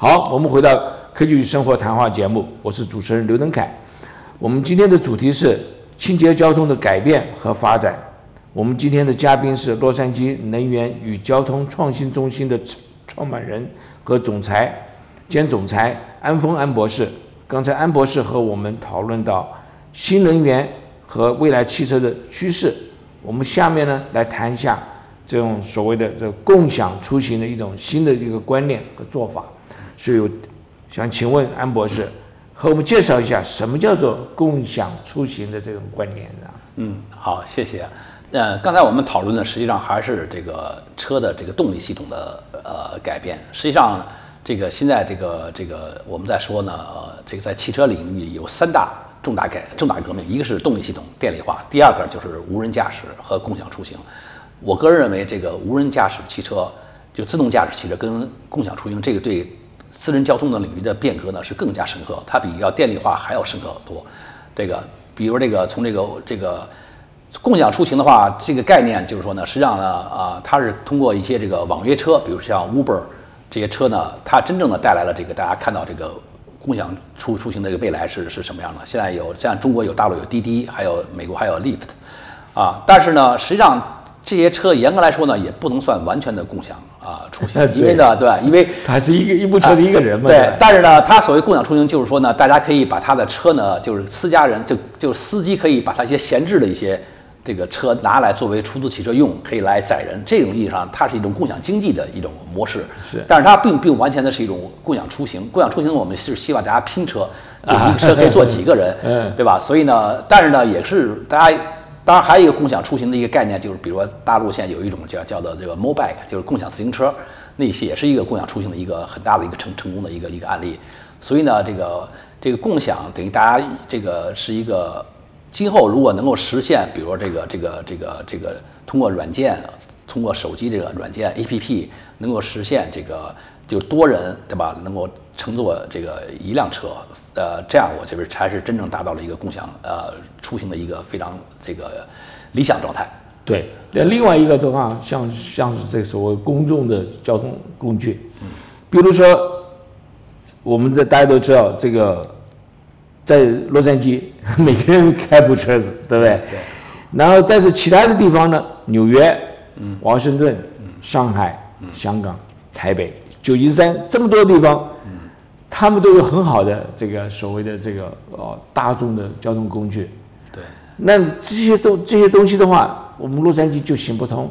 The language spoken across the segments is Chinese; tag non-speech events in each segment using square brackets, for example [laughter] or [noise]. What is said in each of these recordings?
好，我们回到科技与生活谈话节目，我是主持人刘登凯。我们今天的主题是清洁交通的改变和发展。我们今天的嘉宾是洛杉矶能源与交通创新中心的创办人和总裁兼总裁安峰安博士。刚才安博士和我们讨论到新能源和未来汽车的趋势。我们下面呢来谈一下这种所谓的这共享出行的一种新的一个观念和做法。所以，我想请问安博士，和我们介绍一下什么叫做共享出行的这种观念呢？嗯，好，谢谢。呃，刚才我们讨论的实际上还是这个车的这个动力系统的呃改变。实际上，这个现在这个这个我们在说呢，这个在汽车领域有三大重大改重大革命，一个是动力系统电力化，第二个就是无人驾驶和共享出行。我个人认为，这个无人驾驶汽车就自动驾驶汽车跟共享出行这个对。私人交通的领域的变革呢是更加深刻，它比要电力化还要深刻多。这个，比如这个从这个这个共享出行的话，这个概念就是说呢，实际上呢啊，它是通过一些这个网约车，比如像 Uber 这些车呢，它真正的带来了这个大家看到这个共享出出行的这个未来是是什么样的？现在有像中国有大陆有滴滴，还有美国还有 Lyft 啊，但是呢，实际上这些车严格来说呢，也不能算完全的共享。啊，出行，因为呢，对，因为 [laughs] 它是一个一部车的一个人嘛。对，但是呢，他所谓共享出行，就是说呢，大家可以把他的车呢，就是私家人，就就司机可以把他一些闲置的一些这个车拿来作为出租汽车用，可以来载人。这种意义上，它是一种共享经济的一种模式。是，但是它并并不完全的是一种共享出行。共享出行，我们是希望大家拼车，就一个车可以坐几个人，嗯，对吧？所以呢，但是呢，也是大家。当然，还有一个共享出行的一个概念，就是比如说大陆现在有一种叫叫做这个 mobike，就是共享自行车，那些也是一个共享出行的一个很大的一个成成功的一个一个案例。所以呢，这个这个共享等于大家这个是一个今后如果能够实现，比如说这个这个这个这个通过软件，通过手机这个软件 APP 能够实现这个就多人对吧，能够。乘坐这个一辆车，呃，这样我觉得才是真正达到了一个共享呃出行的一个非常这个理想状态。对，那另外一个的话，像像是这所谓公众的交通工具，嗯，比如说我们的大家都知道，这个在洛杉矶，[laughs] 每个人开部车子，对不对？对。然后，但是其他的地方呢，纽约、嗯，华盛顿、嗯，上海、嗯香港、台北、旧金山这么多地方。他们都有很好的这个所谓的这个呃大众的交通工具，对。那这些都这些东西的话，我们洛杉矶就行不通。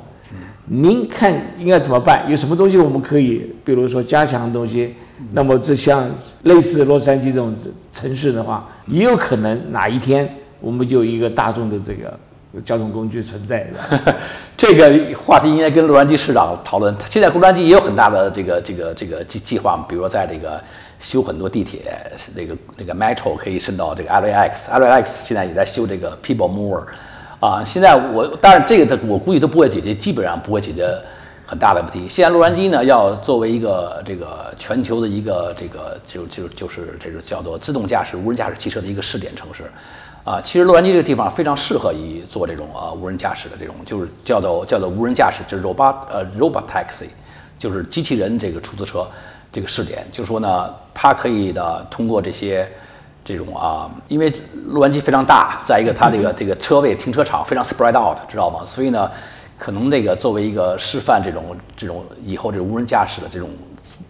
您看应该怎么办？有什么东西我们可以，比如说加强的东西？那么这像类似洛杉矶这种城市的话，也有可能哪一天我们就一个大众的这个有交通工具存在的。[laughs] 这个话题应该跟洛杉矶市长讨论。现在洛杉矶也有很大的这个这个这个计计划，比如说在这个。修很多地铁，那个那个 Metro 可以伸到这个 LAX，LAX 现在也在修这个 People Mover，啊，现在我当然这个的我估计都不会解决，基本上不会解决很大的问题。现在洛杉矶呢，要作为一个这个全球的一个这个就就就是这个叫做自动驾驶无人驾驶汽车的一个试点城市，啊，其实洛杉矶这个地方非常适合于做这种啊无人驾驶的这种，就是叫做叫做无人驾驶，就是 robot 呃 robot taxi，就是机器人这个出租车。这个试点就是说呢，它可以的通过这些这种啊，因为洛杉矶非常大，再一个它这个这个车位停车场非常 spread out，知道吗？所以呢，可能这个作为一个示范，这种这种以后这种无人驾驶的这种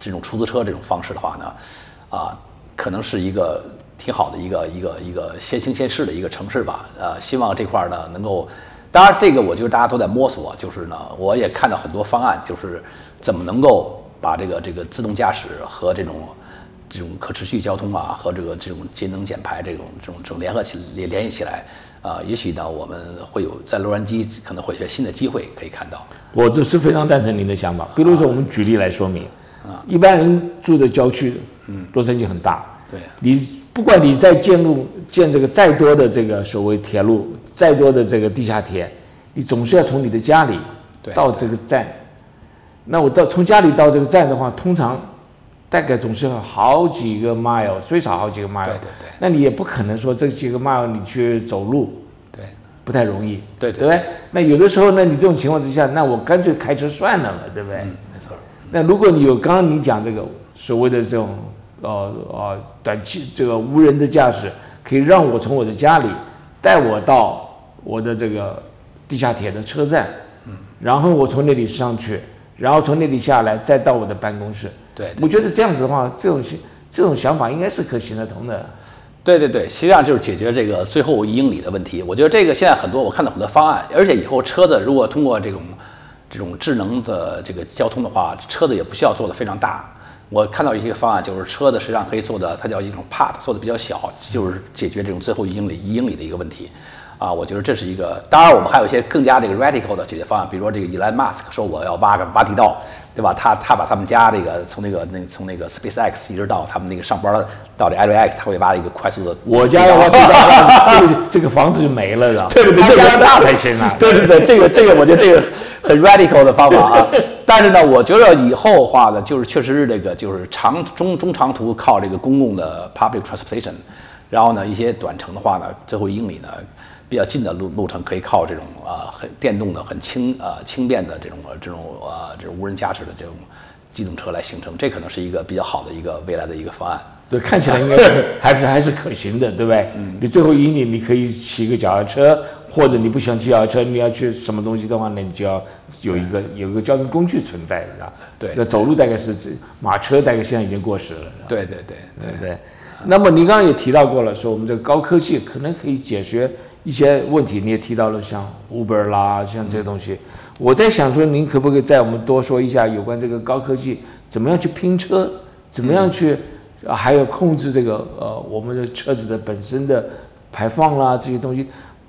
这种出租车这种方式的话呢，啊，可能是一个挺好的一个一个一个先行先试的一个城市吧。呃，希望这块呢能够，当然这个我觉得大家都在摸索，就是呢，我也看到很多方案，就是怎么能够。把这个这个自动驾驶和这种这种可持续交通啊，和这个这种节能减排这种这种这种联合起联联系起来啊，也许呢，我们会有在洛杉矶可能会有些新的机会可以看到。我这是非常赞成您的想法。比如说，我们举例来说明啊，一般人住的郊区，嗯，洛杉矶很大，对，你不管你在建路建这个再多的这个所谓铁路，再多的这个地下铁，你总是要从你的家里到这个站。那我到从家里到这个站的话，通常大概总是要好几个 mile，最少好几个 mile。对对对。那你也不可能说这几个 mile 你去走路，对，不太容易。对对。对？那有的时候呢，你这种情况之下，那我干脆开车算了嘛，对不对？嗯，没错。那如果你有刚刚你讲这个所谓的这种呃呃短期这个无人的驾驶，可以让我从我的家里带我到我的这个地下铁的车站，嗯，然后我从那里上去，然后从那里下来，再到我的办公室。对，我觉得这样子的话，这种这种想法应该是可行得通的。对对对，实际上就是解决这个最后一英里的问题。我觉得这个现在很多我看到很多方案，而且以后车子如果通过这种这种智能的这个交通的话，车子也不需要做的非常大。我看到一些方案，就是车子实际上可以做的，它叫一种 part，做的比较小，就是解决这种最后一英里一英里的一个问题。啊，我觉得这是一个。当然，我们还有一些更加这个 radical 的解决方案，比如说这个 Elon Musk 说我要挖个挖地道，对吧？他他把他们家这个从那个那从那个 SpaceX 一直到他们那个上班到这 LAX，他会挖一个快速的。我家要挖地道，这个这个房子就没了？[laughs] 对对对，他家大才行啊！对对对，这个这个我觉得这个很 radical 的方法啊。[laughs] 但是呢，我觉得以后的话呢，就是确实是这个就是长中中长途靠这个公共的 public transportation，然后呢一些短程的话呢，最后一英里呢。比较近的路路程可以靠这种啊很电动的很轻啊轻便的这种这种啊这种无人驾驶的这种机动车来形成，这可能是一个比较好的一个未来的一个方案。对，看起来应该是 [laughs] 还是还是可行的，对不对？嗯。你最后一里你可以骑个脚踏车，或者你不喜欢骑脚踏车，你要去什么东西的话，那你就要有一个有一个交通工具存在，是吧？对。那走路大概是马车，大概现在已经过时了。对对对对对。那么您刚刚也提到过了，说我们这个高科技可能可以解决。一些问题你也提到了，像 Uber 啦，像这些东西，我在想说，您可不可以在我们多说一下有关这个高科技怎么样去拼车，怎么样去，还有控制这个呃我们的车子的本身的排放啦这些东西，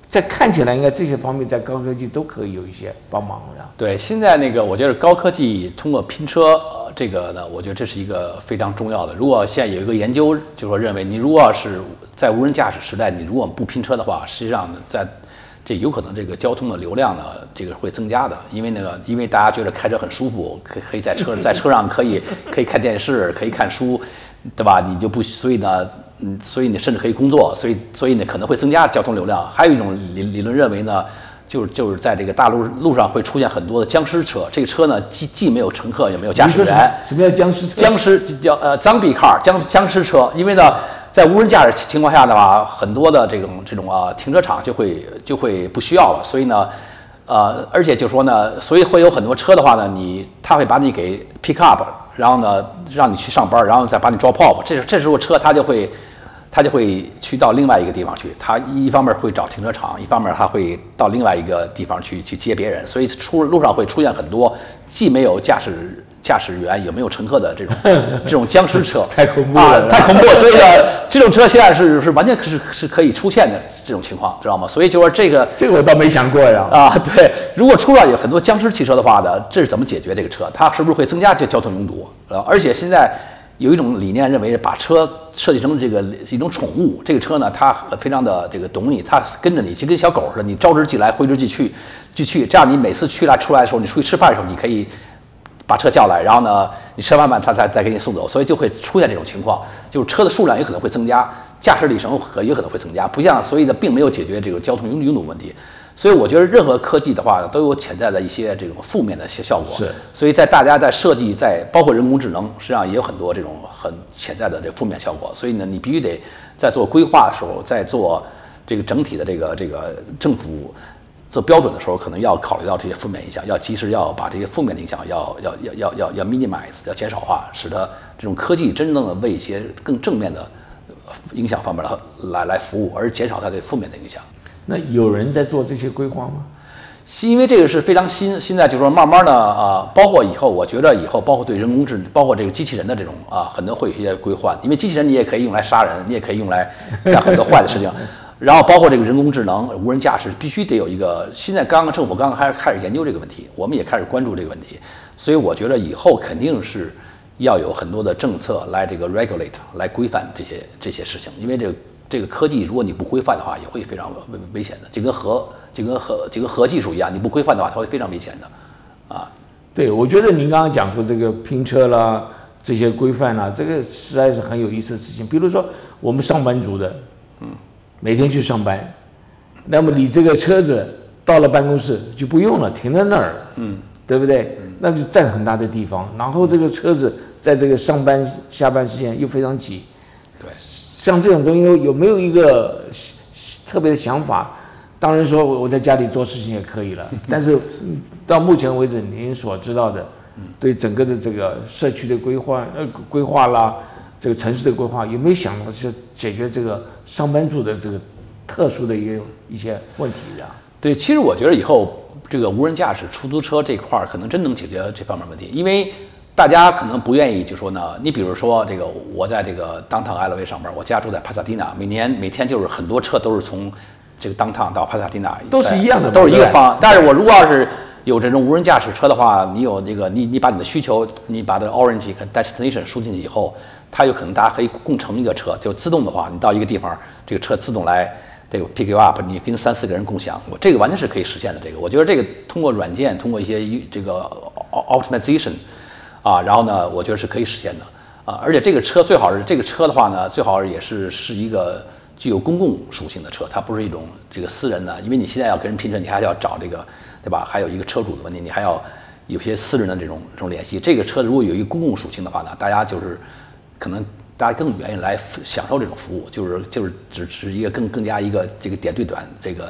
在看起来应该这些方面在高科技都可以有一些帮忙呀。对，现在那个我觉得高科技通过拼车，这个呢，我觉得这是一个非常重要的。如果现在有一个研究，就是说认为你如果要是。在无人驾驶时代，你如果不拼车的话，实际上在这有可能这个交通的流量呢，这个会增加的。因为那个，因为大家觉得开车很舒服，可可以在车 [laughs] 在车上可以可以看电视，可以看书，对吧？你就不所以呢，嗯，所以你甚至可以工作，所以所以呢可能会增加交通流量。还有一种理理论认为呢，就是就是在这个大路路上会出现很多的僵尸车，这个车呢既既没有乘客也没有驾驶员。什么叫僵尸车？僵尸叫呃 zombie car，僵僵尸车，因为呢。在无人驾驶情况下的话，很多的这种这种啊停车场就会就会不需要了。所以呢，呃，而且就说呢，所以会有很多车的话呢，你他会把你给 pick up，然后呢让你去上班，然后再把你 drop off。这这时候车他就会他就会去到另外一个地方去。他一方面会找停车场，一方面他会到另外一个地方去去接别人。所以出路上会出现很多既没有驾驶。驾驶员有没有乘客的这种 [laughs] 这种僵尸车？太恐怖了，太恐怖！所以呢，这种车现在是是完全是是可以出现的这种情况，知道吗？所以就说这个这个我倒没想过呀。啊，对，如果出了有很多僵尸汽车的话呢，这是怎么解决这个车？它是不是会增加这交通拥堵？啊，而且现在有一种理念认为，把车设计成这个一种宠物，这个车呢，它非常的这个懂你，它跟着你，就跟小狗似的，你招之即来，挥之即去，即去。这样你每次去来出来的时候，你出去吃饭的时候，你可以。把车叫来，然后呢，你吃完饭他再再给你送走，所以就会出现这种情况，就是车的数量也可能会增加，驾驶里程可也可能会增加，不像所以呢，并没有解决这个交通拥拥堵问题。所以我觉得任何科技的话都有潜在的一些这种负面的些效果。是，所以在大家在设计在包括人工智能，实际上也有很多这种很潜在的这负面效果。所以呢，你必须得在做规划的时候，在做这个整体的这个这个政府。做标准的时候，可能要考虑到这些负面影响，要及时要把这些负面的影响要要要要要要 minimize，要减少化，使得这种科技真正的为一些更正面的影响方面来来来服务，而减少它对负面的影响。那有人在做这些规划吗？因为这个是非常新，现在就是说慢慢的啊，包括以后，我觉得以后包括对人工智能，包括这个机器人的这种啊，很多会有一些规划。因为机器人你也可以用来杀人，你也可以用来干很多坏的事情。然后包括这个人工智能、无人驾驶，必须得有一个。现在刚刚政府刚刚开始开始研究这个问题，我们也开始关注这个问题。所以我觉得以后肯定是要有很多的政策来这个 regulate 来规范这些这些事情。因为这个这个科技，如果你不规范的话，也会非常危危险的。就跟核就跟核就跟核技术一样，你不规范的话，它会非常危险的。啊，对，我觉得您刚刚讲说这个拼车啦，这些规范啦，这个实在是很有意思的事情。比如说我们上班族的，嗯。每天去上班，那么你这个车子到了办公室就不用了，停在那儿，嗯，对不对？那就占很大的地方。然后这个车子在这个上班下班时间又非常挤。对，像这种东西有有没有一个特别的想法？当然说我在家里做事情也可以了，[laughs] 但是到目前为止您所知道的，对整个的这个社区的规划呃规划啦，这个城市的规划有没有想到去解决这个上班族的这个特殊的一个一些问题的？对，其实我觉得以后这个无人驾驶出租车这块儿可能真能解决这方面问题，因为大家可能不愿意就说呢，你比如说这个我在这个 downtown LA 上班，我家住在帕萨迪纳，每年每天就是很多车都是从这个 downtown 到帕萨迪纳，都是一样的都是一个对方。但是我如果要是有这种无人驾驶车的话，你有那个你你把你的需求，你把这个 Orange 和 Destination 输进去以后，它有可能大家可以共乘一个车，就自动的话，你到一个地方，这个车自动来这个 pick you up，你跟三四个人共享，我这个完全是可以实现的。这个我觉得这个通过软件，通过一些这个 optimization 啊，然后呢，我觉得是可以实现的啊。而且这个车最好是这个车的话呢，最好也是是一个具有公共属性的车，它不是一种这个私人的，因为你现在要跟人拼车，你还要找这个，对吧？还有一个车主的问题，你还要有些私人的这种这种联系。这个车如果有一个公共属性的话呢，大家就是可能大家更愿意来享受这种服务，就是就是只是一个更更加一个这个点对短这个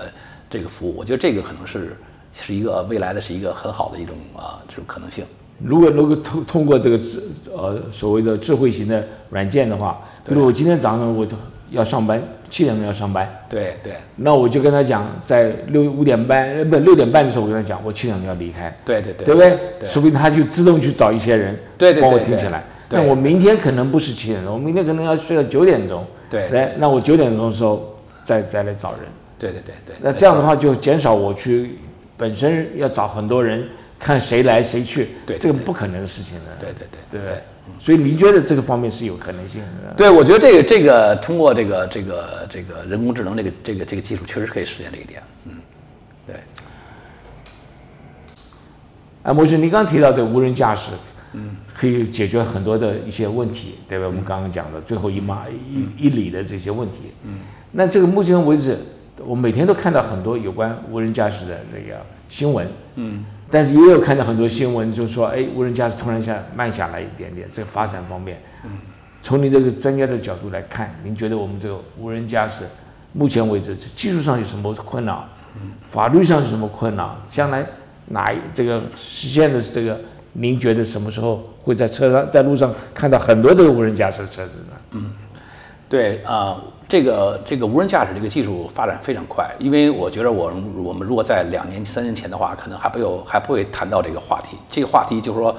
这个服务。我觉得这个可能是是一个未来的是一个很好的一种啊这种可能性。如果能够通通过这个智呃所谓的智慧型的软件的话，比如我今天早上我就要上班，七点钟要上班，对对那我就跟他讲，在六五点半呃不六点半的时候，我跟他讲，我七点钟要离开，对对对，对不对？说不定他就自动去找一些人，对对对帮我听起来。对那我明天可能不是七点钟，我明天可能要睡到九点钟，对来，那我九点钟的时候再再来找人。对对对对。那这样的话就减少我去本身要找很多人看谁来谁去，对这个不可能的事情的，对对对对不对？所以你觉得这个方面是有可能性的？对，我觉得这个这个通过这个这个这个人工智能这个这个这个技术，确实可以实现这一点。嗯，对，啊，模式，你刚刚提到这个无人驾驶，嗯，可以解决很多的一些问题，对吧？我们刚刚讲的最后一码一一里的这些问题，嗯，那这个目前为止，我每天都看到很多有关无人驾驶的这个新闻，嗯，但是也有看到很多新闻，就是说，哎，无人驾驶突然下慢下来一点点，这个发展方面，嗯，从您这个专家的角度来看，您觉得我们这个无人驾驶目前为止技术上有什么困难？嗯，法律上有什么困难？将来哪一这个实现的这个，您觉得什么时候会在车上在路上看到很多这个无人驾驶车子呢？嗯对啊、这个这个无人驾驶这个技术发展非常快，因为我觉得我我们如果在两年三年前的话，可能还不有还不会谈到这个话题。这个话题就是说，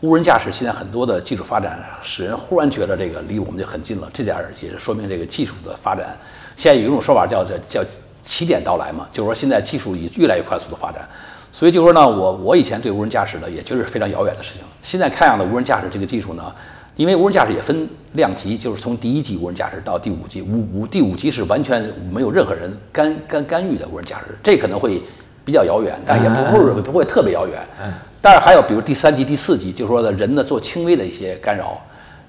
无人驾驶现在很多的技术发展，使人忽然觉得这个离我们就很近了。这点儿也是说明这个技术的发展。现在有一种说法叫这叫起点到来嘛，就是说现在技术以越来越快速的发展。所以就说呢，我我以前对无人驾驶呢，也觉得是非常遥远的事情。现在看样的无人驾驶这个技术呢，因为无人驾驶也分量级，就是从第一级无人驾驶到第五级，五五第五级是完全没有任何人干干干预的无人驾驶，这可能会比较遥远，但也不会不会特别遥远。但是还有比如第三级、第四级，就是说呢人呢做轻微的一些干扰，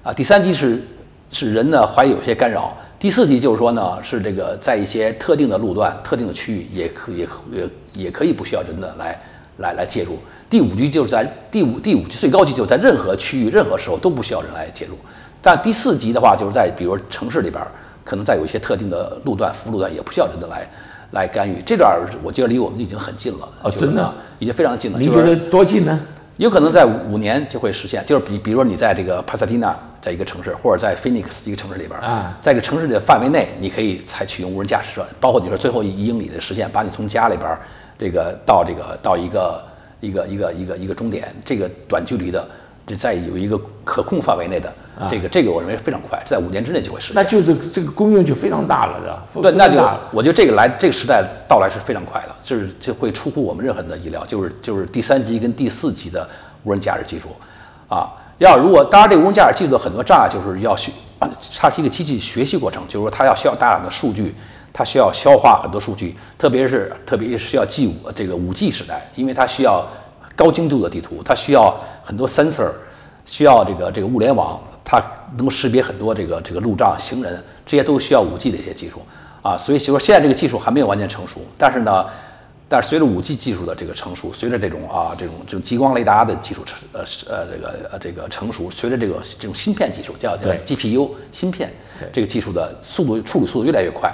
啊，第三级是是人呢怀有些干扰，第四级就是说呢是这个在一些特定的路段、特定的区域也可也可也也可以不需要人的来来来介入。第五级就是在第五第五级最高级就是在任何区域、任何时候都不需要人来介入。但第四级的话，就是在比如城市里边儿，可能在有一些特定的路段、服务路段也不需要人的来来干预。这段儿我觉得离我们已经很近了。哦真的已经非常近了。就是您觉得多近呢？有可能在五年就会实现，就是比比如说你在这个帕萨蒂纳在一个城市，或者在 Phoenix 一个城市里边儿啊，在这个城市的范围内，你可以采取用无人驾驶车，包括你说最后一英里的实现，把你从家里边儿这个到这个到一个一个一个一个一个终点，这个短距离的，这在有一个可控范围内的，这个这个我认为非常快，在五年之内就会实现。那就是这个功用就非常大了，是吧？对，那就我觉得这个来这个时代到来是非常快的，就是就会出乎我们任何人的意料，就是就是第三级跟第四级的无人驾驶技术，啊，要如果当然这个无人驾驶技术的很多障碍就是要学，它是一个机器学习过程，就是说它要需要大量的数据，它需要消化很多数据，特别是特别是需要 G 五这个五 G 时代，因为它需要高精度的地图，它需要很多 sensor，需要这个这个物联网，它能够识别很多这个这个路障、行人，这些都需要五 G 的一些技术啊。所以就说现在这个技术还没有完全成熟，但是呢，但是随着五 G 技术的这个成熟，随着这种啊这种这种激光雷达的技术成呃是呃这个呃这个成熟，随着这个这种芯片技术叫叫 GPU 芯片对这个技术的速度处理速度越来越快，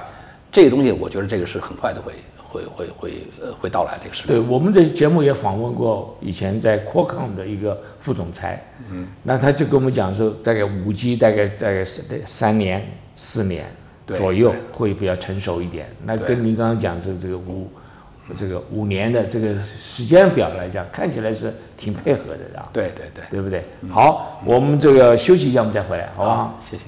这个东西我觉得这个是很快的会会会会呃会到来这个事。对我们这节目也访问过以前在 Qualcomm 的一个副总裁，嗯，那他就跟我们讲说，大概五 G 大概大概是三年四年对左右会比较成熟一点。那跟您刚刚讲的这个五这个五年的这个时间表来讲，看起来是挺配合的啊，对对对，对不对？好，我们这个休息一下，我们再回来，好不？好，谢谢。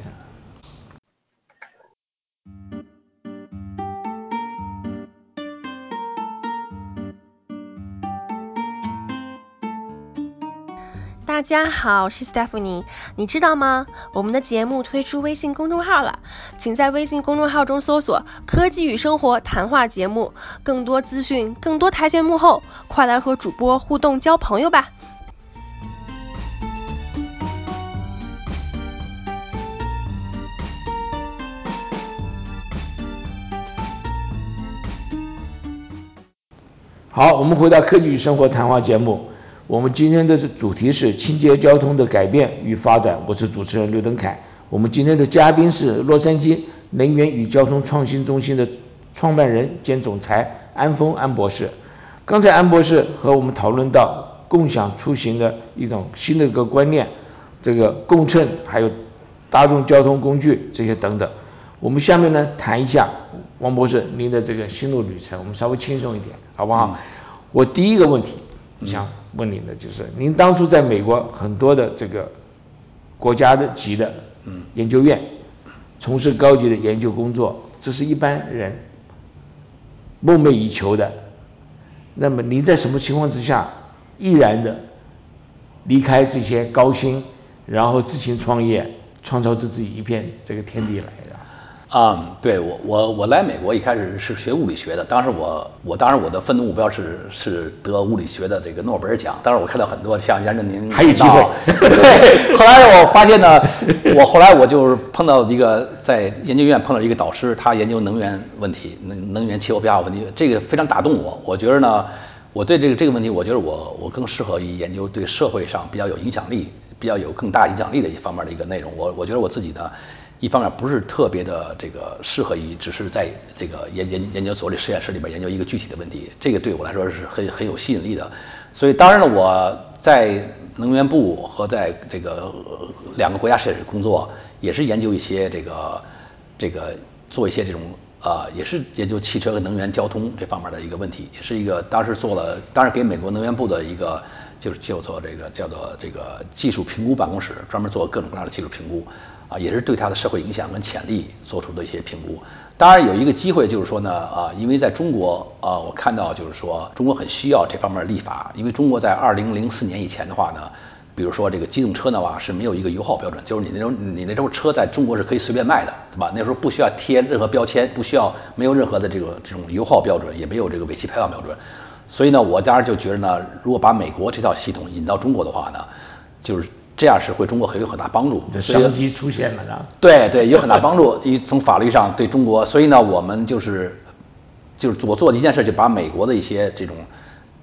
大家好，我是 Stephanie。你知道吗？我们的节目推出微信公众号了，请在微信公众号中搜索“科技与生活谈话节目”，更多资讯，更多台前幕后，快来和主播互动交朋友吧！好，我们回到科技与生活谈话节目。我们今天的是主题是清洁交通的改变与发展。我是主持人刘登凯。我们今天的嘉宾是洛杉矶能源与交通创新中心的创办人兼总裁安峰安博士。刚才安博士和我们讨论到共享出行的一种新的一个观念，这个共乘还有大众交通工具这些等等。我们下面呢谈一下王博士您的这个心路旅程，我们稍微轻松一点，好不好？我第一个问题想问您的就是，您当初在美国很多的这个国家的级的研究院从事高级的研究工作，这是一般人梦寐以求的。那么您在什么情况之下毅然的离开这些高薪，然后自行创业，创造出自己一片这个天地来的？啊、对我我我来美国一开始是学物理学的，当时我我当时我的奋斗目标是是得物理学的这个诺贝尔奖，当时我看到很多像杨振宁还有机会 [laughs] 对，后来我发现呢，我后来我就是碰到一个在研究院碰到一个导师，他研究能源问题，能能源气候变化问题，这个非常打动我。我觉得呢，我对这个这个问题，我觉得我我更适合于研究对社会上比较有影响力、比较有更大影响力的一方面的一个内容。我我觉得我自己呢。一方面不是特别的这个适合于，只是在这个研研研究所里实验室里边研究一个具体的问题，这个对我来说是很很有吸引力的。所以当然了，我在能源部和在这个两个国家实验室工作，也是研究一些这个这个做一些这种呃，也是研究汽车和能源交通这方面的一个问题，也是一个当时做了，当时给美国能源部的一个就是叫做这个叫做这个技术评估办公室，专门做各种各样的技术评估。啊，也是对它的社会影响跟潜力做出的一些评估。当然有一个机会，就是说呢，啊，因为在中国，啊，我看到就是说中国很需要这方面的立法，因为中国在二零零四年以前的话呢，比如说这个机动车的话是没有一个油耗标准，就是你那种你那种车在中国是可以随便卖的，对吧？那时候不需要贴任何标签，不需要没有任何的这种这种油耗标准，也没有这个尾气排放标准。所以呢，我当时就觉得呢，如果把美国这套系统引到中国的话呢，就是。这样是会中国很有很大帮助，这商机出现了呢！对对，有很大帮助。一 [laughs] 从法律上对中国，所以呢，我们就是就是我做的一件事，就把美国的一些这种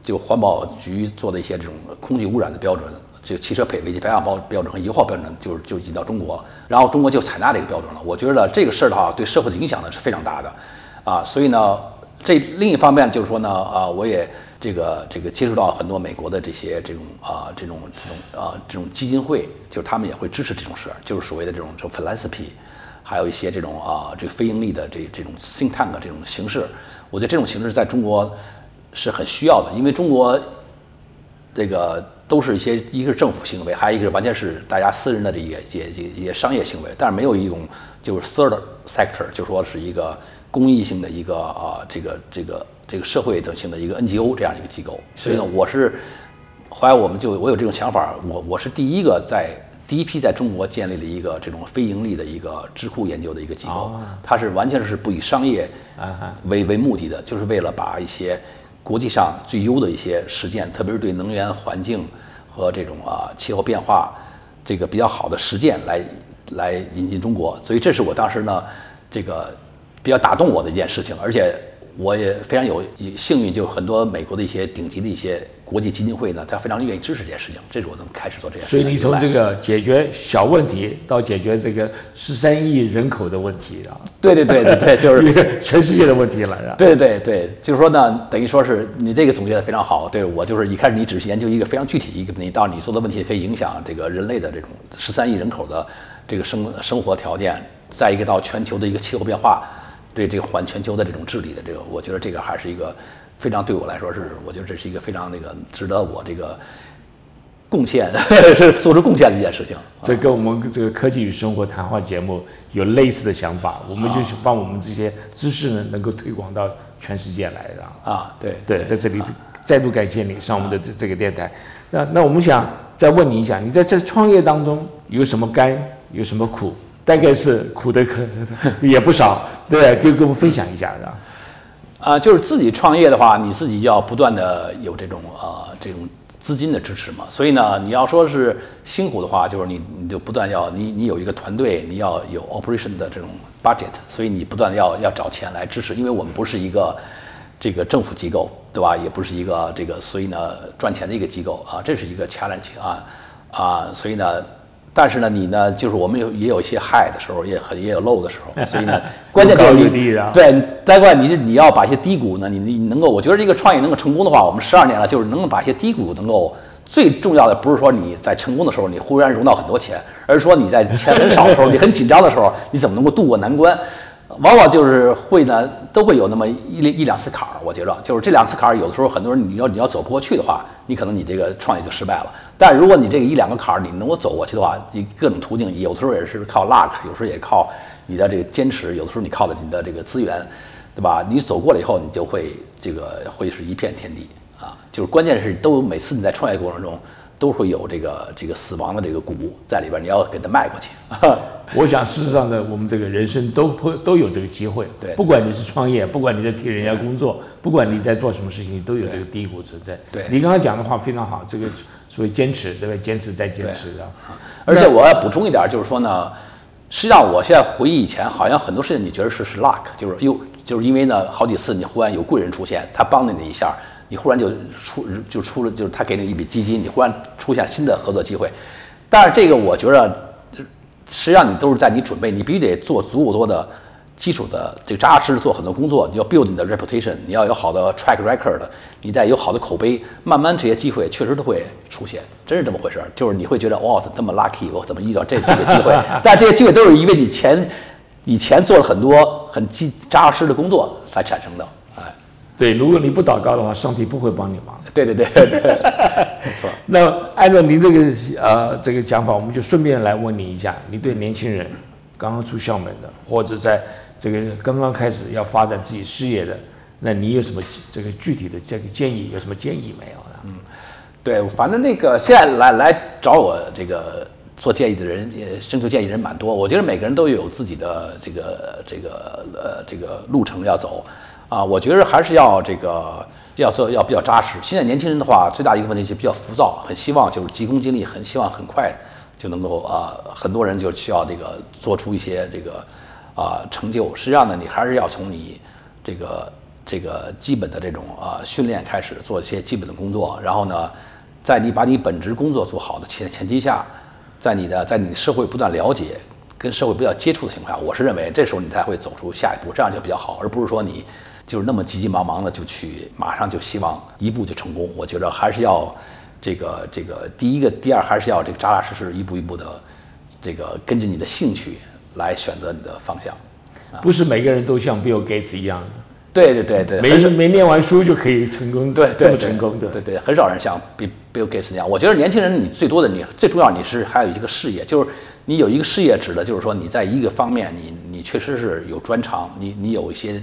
就环保局做的一些这种空气污染的标准，就汽车配尾气排放标标准和油耗标准，就是就引到中国，然后中国就采纳这个标准了。我觉得这个事儿的话，对社会的影响呢是非常大的啊。所以呢，这另一方面就是说呢，啊，我也。这个这个接触到很多美国的这些这种啊这种这种啊这种基金会，就是他们也会支持这种事儿，就是所谓的这种这种 philanthropy，还有一些这种啊这个非盈利的这这种 think tank 这种形式，我觉得这种形式在中国是很需要的，因为中国这个都是一些一个是政府行为，还有一个是完全是大家私人的这些也也也商业行为，但是没有一种就是 third sector，就说是一个公益性的一个啊这个这个。这个社会等性的一个 NGO 这样一个机构，所以呢，我是后来我们就我有这种想法，我我是第一个在第一批在中国建立了一个这种非盈利的一个智库研究的一个机构，它是完全是不以商业为为目的的，就是为了把一些国际上最优的一些实践，特别是对能源环境和这种啊气候变化这个比较好的实践来来引进中国，所以这是我当时呢这个比较打动我的一件事情，而且。我也非常有幸运，就是很多美国的一些顶级的一些国际基金会呢，他非常愿意支持这件事情。这是我怎么开始做这件事情。所以你从这个解决小问题到解决这个十三亿人口的问题啊，对对对对对，就是全世界的问题了，是吧？对对对，就是说呢，等于说是你这个总结的非常好。对我就是一开始你只是研究一个非常具体一个问题，到你做的问题可以影响这个人类的这种十三亿人口的这个生生活条件，再一个到全球的一个气候变化。对这个环全球的这种治理的这个，我觉得这个还是一个非常对我来说是，我觉得这是一个非常那个值得我这个贡献 [laughs] 是做出贡献的一件事情。这跟我们这个科技与生活谈话节目有类似的想法，我们就是帮我们这些知识呢能够推广到全世界来的啊。对对，在这里再度感谢你上我们的这这个电台。那那我们想再问你一下，你在这创业当中有什么甘，有什么苦？大概是苦的可 [laughs] 也不少，对，跟跟我们分享一下，是吧？啊，就是自己创业的话，你自己要不断的有这种呃这种资金的支持嘛。所以呢，你要说是辛苦的话，就是你你就不断要你你有一个团队，你要有 operation 的这种 budget，所以你不断要要找钱来支持，因为我们不是一个这个政府机构，对吧？也不是一个这个所以呢赚钱的一个机构啊，这是一个 challenge 啊啊，所以呢。但是呢，你呢，就是我们有也有一些 high 的时候，也很也有 low 的时候，[laughs] 所以呢，关键就是你对，再过来你你要把一些低谷呢，你你能够，我觉得这个创业能够成功的话，我们十二年了，就是能够把一些低谷能够最重要的不是说你在成功的时候你忽然融到很多钱，而是说你在钱很少的时候，你很紧张的时候，你怎么能够渡过难关？往往就是会呢，都会有那么一一两次坎儿。我觉着，就是这两次坎儿，有的时候很多人你要你要走不过去的话，你可能你这个创业就失败了。但如果你这个一两个坎儿你能够走过去的话，你各种途径，有的时候也是靠 luck，有时候也靠你的这个坚持，有的时候你靠的你的这个资源，对吧？你走过了以后，你就会这个会是一片天地啊。就是关键是都每次你在创业过程中。都会有这个这个死亡的这个谷在里边，你要给它迈过去。[laughs] 我想，事实上呢，我们这个人生都会都有这个机会。对，不管你是创业，不管你在替人家工作，不管你在做什么事情，你都有这个低谷存在。对，你刚刚讲的话非常好，这个所谓坚持，对不对？坚持再坚持的。而且我要补充一点，就是说呢，实际上我现在回忆以前，好像很多事情你觉得是是 luck，就是又就是因为呢，好几次你忽然有贵人出现，他帮了你一下。你忽然就出就出了，就是他给你一笔基金，你忽然出现新的合作机会。但是这个我觉得，实际上你都是在你准备，你必须得做足够多的基础的这个扎扎实实做很多工作。你要 build 你的 reputation，你要有好的 track record，你再有好的口碑，慢慢这些机会确实都会出现，真是这么回事儿。就是你会觉得哇，这么 lucky，我怎么遇到这这个机会？[laughs] 但这些机会都是因为你前以前做了很多很基扎实的工作才产生的。对，如果你不祷告的话，上帝不会帮你忙。对对对对，[laughs] 没错。那按照您这个呃这个讲法，我们就顺便来问你一下，你对年轻人刚刚出校门的，或者在这个刚刚开始要发展自己事业的，那你有什么这个具体的这个建议？有什么建议没有呢？嗯，对，反正那个现在来来找我这个做建议的人，也征求建议人蛮多。我觉得每个人都有自己的这个这个呃这个路程要走。啊，我觉得还是要这个要做要比较扎实。现在年轻人的话，最大一个问题就比较浮躁，很希望就是急功近利，很希望很快就能够啊，很多人就需要这个做出一些这个啊成就。实际上呢，你还是要从你这个这个基本的这种啊训练开始，做一些基本的工作。然后呢，在你把你本职工作做好的前前提下，在你的在你社会不断了解、跟社会比较接触的情况下，我是认为这时候你才会走出下一步，这样就比较好，而不是说你。就是那么急急忙忙的就去，马上就希望一步就成功。我觉得还是要这个这个第一个，第二还是要这个扎扎实实一步一步的，这个跟着你的兴趣来选择你的方向。不是每个人都像 Bill Gates 一样的。对对对对，没没念完书就可以成功，对这么成功的。对对，很少人像 Bill Bill Gates 那样。我觉得年轻人你最多的你最重要你是还有一个事业，就是你有一个事业指的就是说你在一个方面你你确实是有专长，你你有一些。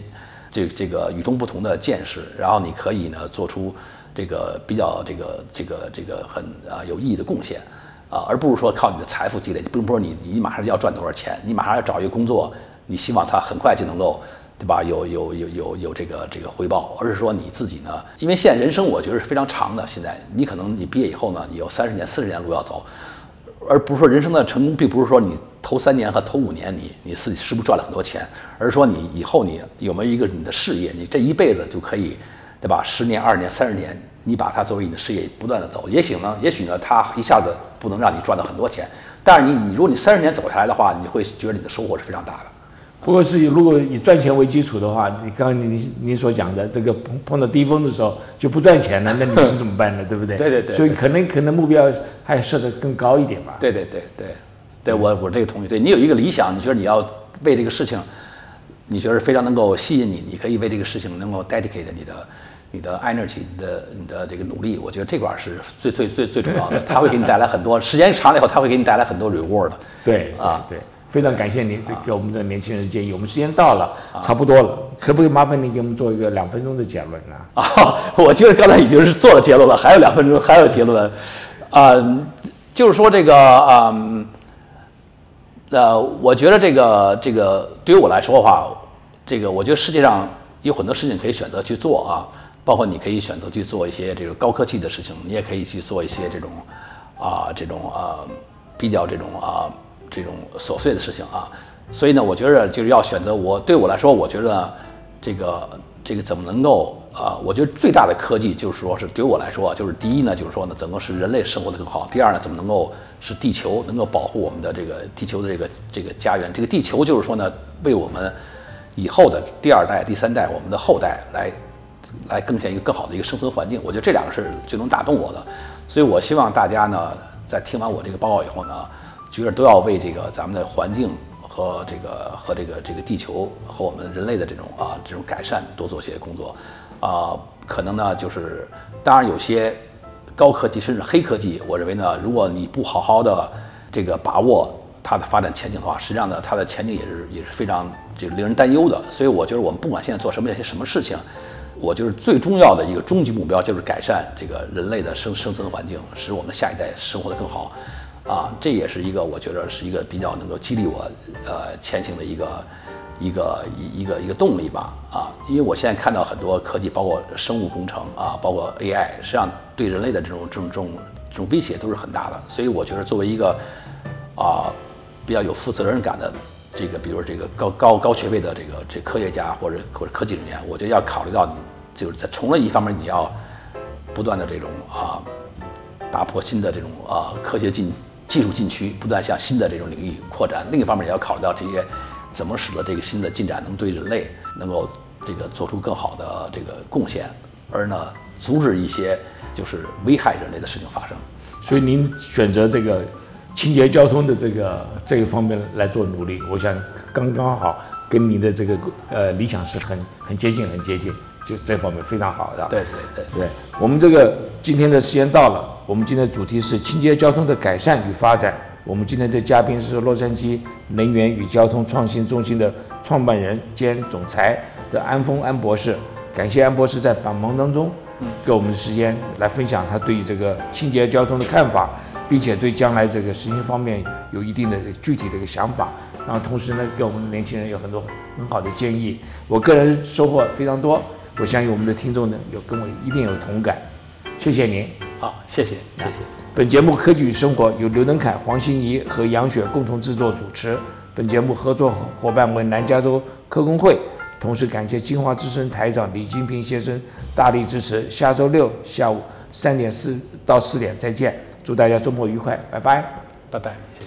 这这个与众不同的见识，然后你可以呢做出这个比较这个这个这个很啊有意义的贡献，啊，而不是说靠你的财富积累，并不是说你你马上要赚多少钱，你马上要找一个工作，你希望他很快就能够，对吧？有有有有有这个这个回报，而是说你自己呢，因为现在人生我觉得是非常长的，现在你可能你毕业以后呢，你有三十年、四十年路要走，而不是说人生的成功，并不是说你。头三年和头五年你你自己是不是赚了很多钱，而是说你以后你有没有一个你的事业，你这一辈子就可以，对吧？十年、二十年、三十年，你把它作为你的事业不断的走，也许呢，也许呢，它一下子不能让你赚到很多钱，但是你你如果你三十年走下来的话，你会觉得你的收获是非常大的。不过是如果以赚钱为基础的话，你刚刚你你所讲的这个碰碰到低峰的时候就不赚钱了，那你是怎么办呢？对不对？[laughs] 对对对所以可能可能目标还设得更高一点吧。对对对对，对我我这个同意。对你有一个理想，你觉得你要为这个事情，你觉得非常能够吸引你，你可以为这个事情能够 dedicate 你的你的 energy，你的你的这个努力，我觉得这块是最最最最重要的，[laughs] 它会给你带来很多时间长了以后，它会给你带来很多 reward 的。对啊对对，非常感谢您给我们的年轻人建议。我们时间到了，差不多了，可不可以麻烦您给我们做一个两分钟的结论呢？[laughs] 啊，我觉得刚才已经是做了结论了，还有两分钟，还有结论，啊、就是说这个，嗯、呃，我觉得这个这个对于我来说的话，这个我觉得世界上有很多事情可以选择去做啊，包括你可以选择去做一些这个高科技的事情，你也可以去做一些这种啊这种啊比较这种啊这种琐碎的事情啊，所以呢，我觉得就是要选择我对我来说，我觉得这个这个怎么能够啊、我觉得最大的科技就是说是对我来说，就是第一呢，就是说呢，怎么使人类生活的更好；第二呢，怎么能够使地球能够保护我们的这个地球的这个这个家园。这个地球就是说呢，为我们以后的第二代、第三代，我们的后代来来贡献一个更好的一个生存环境。我觉得这两个是最能打动我的，所以我希望大家呢，在听完我这个报告以后呢，觉得都要为这个咱们的环境和这个和这个这个地球和我们人类的这种啊这种改善多做些工作，啊、可能呢就是当然有些高科技甚至黑科技，我认为呢，如果你不好好的这个把握它的发展前景的话，实际上呢，它的前景也是也是非常这个令人担忧的。所以我觉得我们不管现在做什么些什么事情，我觉得最重要的一个终极目标就是改善这个人类的生生存环境，使我们下一代生活得更好。啊，这也是一个我觉得是一个比较能够激励我呃前行的一个一个一一个一个动力吧啊，因为我现在看到很多科技，包括生物工程啊，包括 AI，实际上对人类的这种这种这种这种威胁都是很大的，所以我觉得作为一个啊比较有负责任感的这个，比如这个高高高学位的这个这科学家或者或者科技人员，我觉得要考虑到你就是在从了一方面你要不断的这种啊打破新的这种啊科学进技术禁区，不断向新的这种领域扩展。另一方面也要考虑到这些怎么使得这个新的进展能对人类能够这个做出更好的这个贡献，而呢阻止一些就是危害人类的事情发生。所以您选择这个清洁交通的这个这一方面来做努力，我想刚刚好跟你的这个呃理想是很很接近，很接近，就这方面非常好的。对对对。对，我们这个今天的时间到了，我们今天的主题是清洁交通的改善与发展。我们今天的嘉宾是洛杉矶能源与交通创新中心的创办人兼总裁的安峰安博士。感谢安博士在百忙当中给我们的时间来分享他对于这个清洁交通的看法，并且对将来这个实行方面有一定的具体的一个想法。然后同时呢，给我们的年轻人有很多很好的建议。我个人收获非常多，我相信我们的听众呢有跟我一定有同感。谢谢您。好，谢谢谢谢。本节目《科技与生活》由刘登凯、黄欣怡和杨雪共同制作主持。本节目合作伙伴为南加州科工会，同时感谢金华之声台长李金平先生大力支持。下周六下午三点四到四点再见，祝大家周末愉快，拜拜。拜拜，谢谢。